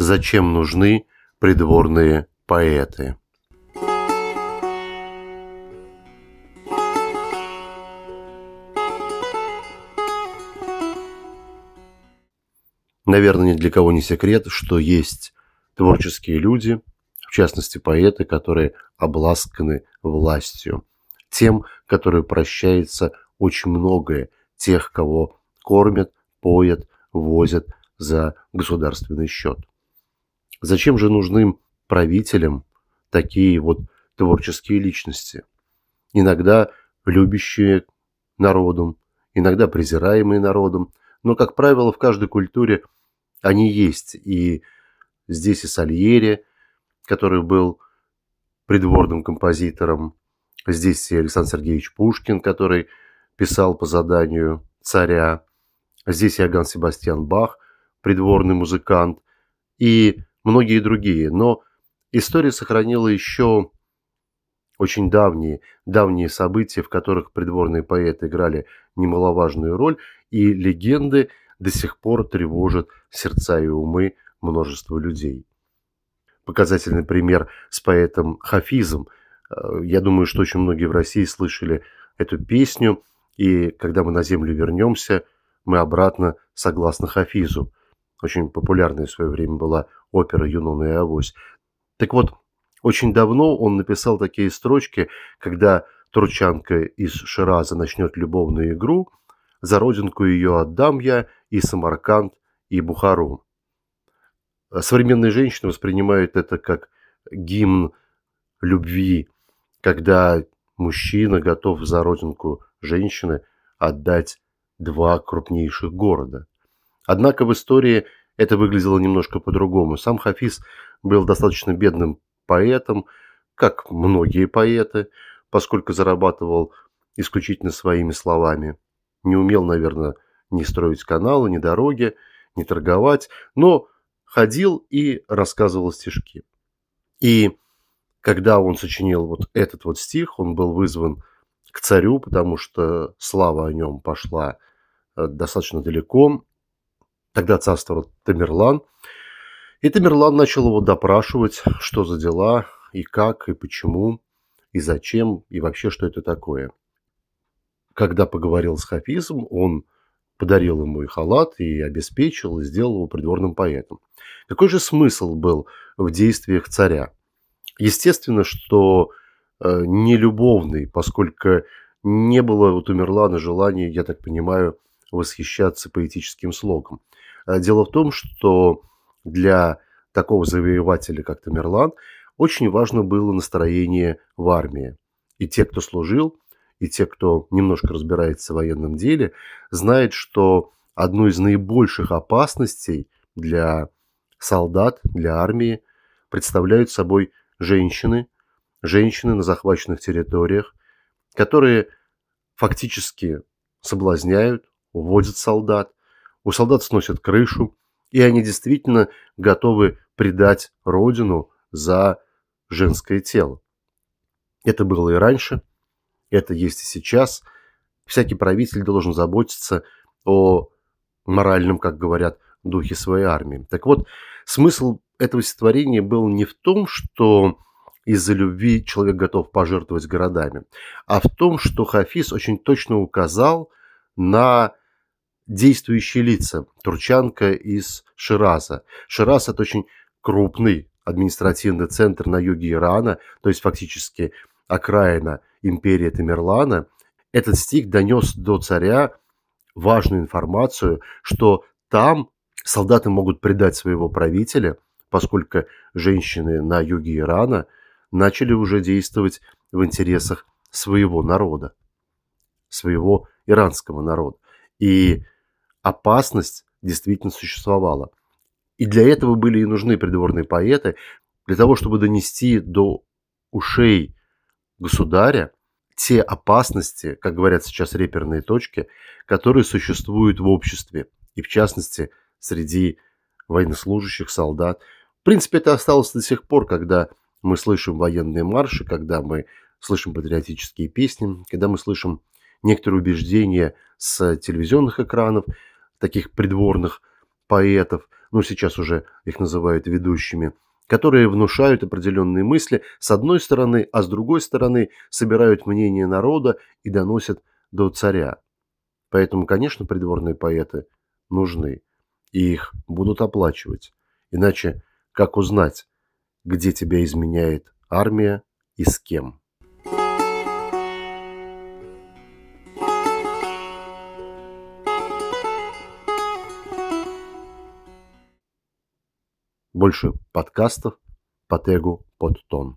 Зачем нужны придворные поэты? Наверное, ни для кого не секрет, что есть творческие люди, в частности поэты, которые обласканы властью, тем, которые прощается очень многое, тех, кого кормят, поят, возят за государственный счет. Зачем же нужны правителям такие вот творческие личности? Иногда любящие народом, иногда презираемые народом, но, как правило, в каждой культуре они есть. И здесь и Сальери, который был придворным композитором, здесь и Александр Сергеевич Пушкин, который писал по заданию царя, здесь и Иоганн Себастьян Бах, придворный музыкант, и многие другие. Но история сохранила еще очень давние, давние события, в которых придворные поэты играли немаловажную роль, и легенды до сих пор тревожат сердца и умы множества людей. Показательный пример с поэтом Хафизом. Э, я думаю, что очень многие в России слышали эту песню, и когда мы на землю вернемся, мы обратно согласно Хафизу. Очень популярная в свое время была опера «Юнона и Авось». Так вот, очень давно он написал такие строчки, когда турчанка из Шираза начнет любовную игру, за родинку ее отдам я и Самарканд, и Бухару. Современные женщины воспринимают это как гимн любви, когда мужчина готов за родинку женщины отдать два крупнейших города. Однако в истории это выглядело немножко по-другому. Сам Хафиз был достаточно бедным поэтом, как многие поэты, поскольку зарабатывал исключительно своими словами. Не умел, наверное, ни строить каналы, ни дороги, ни торговать, но ходил и рассказывал стишки. И когда он сочинил вот этот вот стих, он был вызван к царю, потому что слава о нем пошла э, достаточно далеко. Тогда царствовал Тамерлан. И Тамерлан начал его допрашивать, что за дела, и как, и почему, и зачем, и вообще, что это такое. Когда поговорил с Хафизом, он подарил ему и халат, и обеспечил, и сделал его придворным поэтом. Какой же смысл был в действиях царя? Естественно, что э, не любовный, поскольку не было у Тамерлана желания, я так понимаю, восхищаться поэтическим слогом. А дело в том, что для такого завоевателя, как Тамерлан, очень важно было настроение в армии. И те, кто служил, и те, кто немножко разбирается в военном деле, знают, что одну из наибольших опасностей для солдат, для армии представляют собой женщины, женщины на захваченных территориях, которые фактически соблазняют, уводят солдат, у солдат сносят крышу, и они действительно готовы предать родину за женское тело. Это было и раньше, это есть и сейчас. Всякий правитель должен заботиться о моральном, как говорят, духе своей армии. Так вот, смысл этого стихотворения был не в том, что из-за любви человек готов пожертвовать городами, а в том, что Хафиз очень точно указал на действующие лица. Турчанка из Шираза. Шираз – это очень крупный административный центр на юге Ирана, то есть фактически окраина империи Тамерлана, этот стих донес до царя важную информацию, что там солдаты могут предать своего правителя, поскольку женщины на юге Ирана начали уже действовать в интересах своего народа, своего иранского народа. И опасность действительно существовала. И для этого были и нужны придворные поэты, для того, чтобы донести до ушей государя те опасности, как говорят сейчас реперные точки, которые существуют в обществе, и в частности среди военнослужащих, солдат. В принципе, это осталось до сих пор, когда мы слышим военные марши, когда мы слышим патриотические песни, когда мы слышим некоторые убеждения с телевизионных экранов, таких придворных поэтов. ну сейчас уже их называют ведущими, которые внушают определенные мысли с одной стороны, а с другой стороны собирают мнение народа и доносят до царя. Поэтому, конечно, придворные поэты нужны, и их будут оплачивать. Иначе как узнать, где тебя изменяет армия и с кем? Больше подкастов по тегу под тон.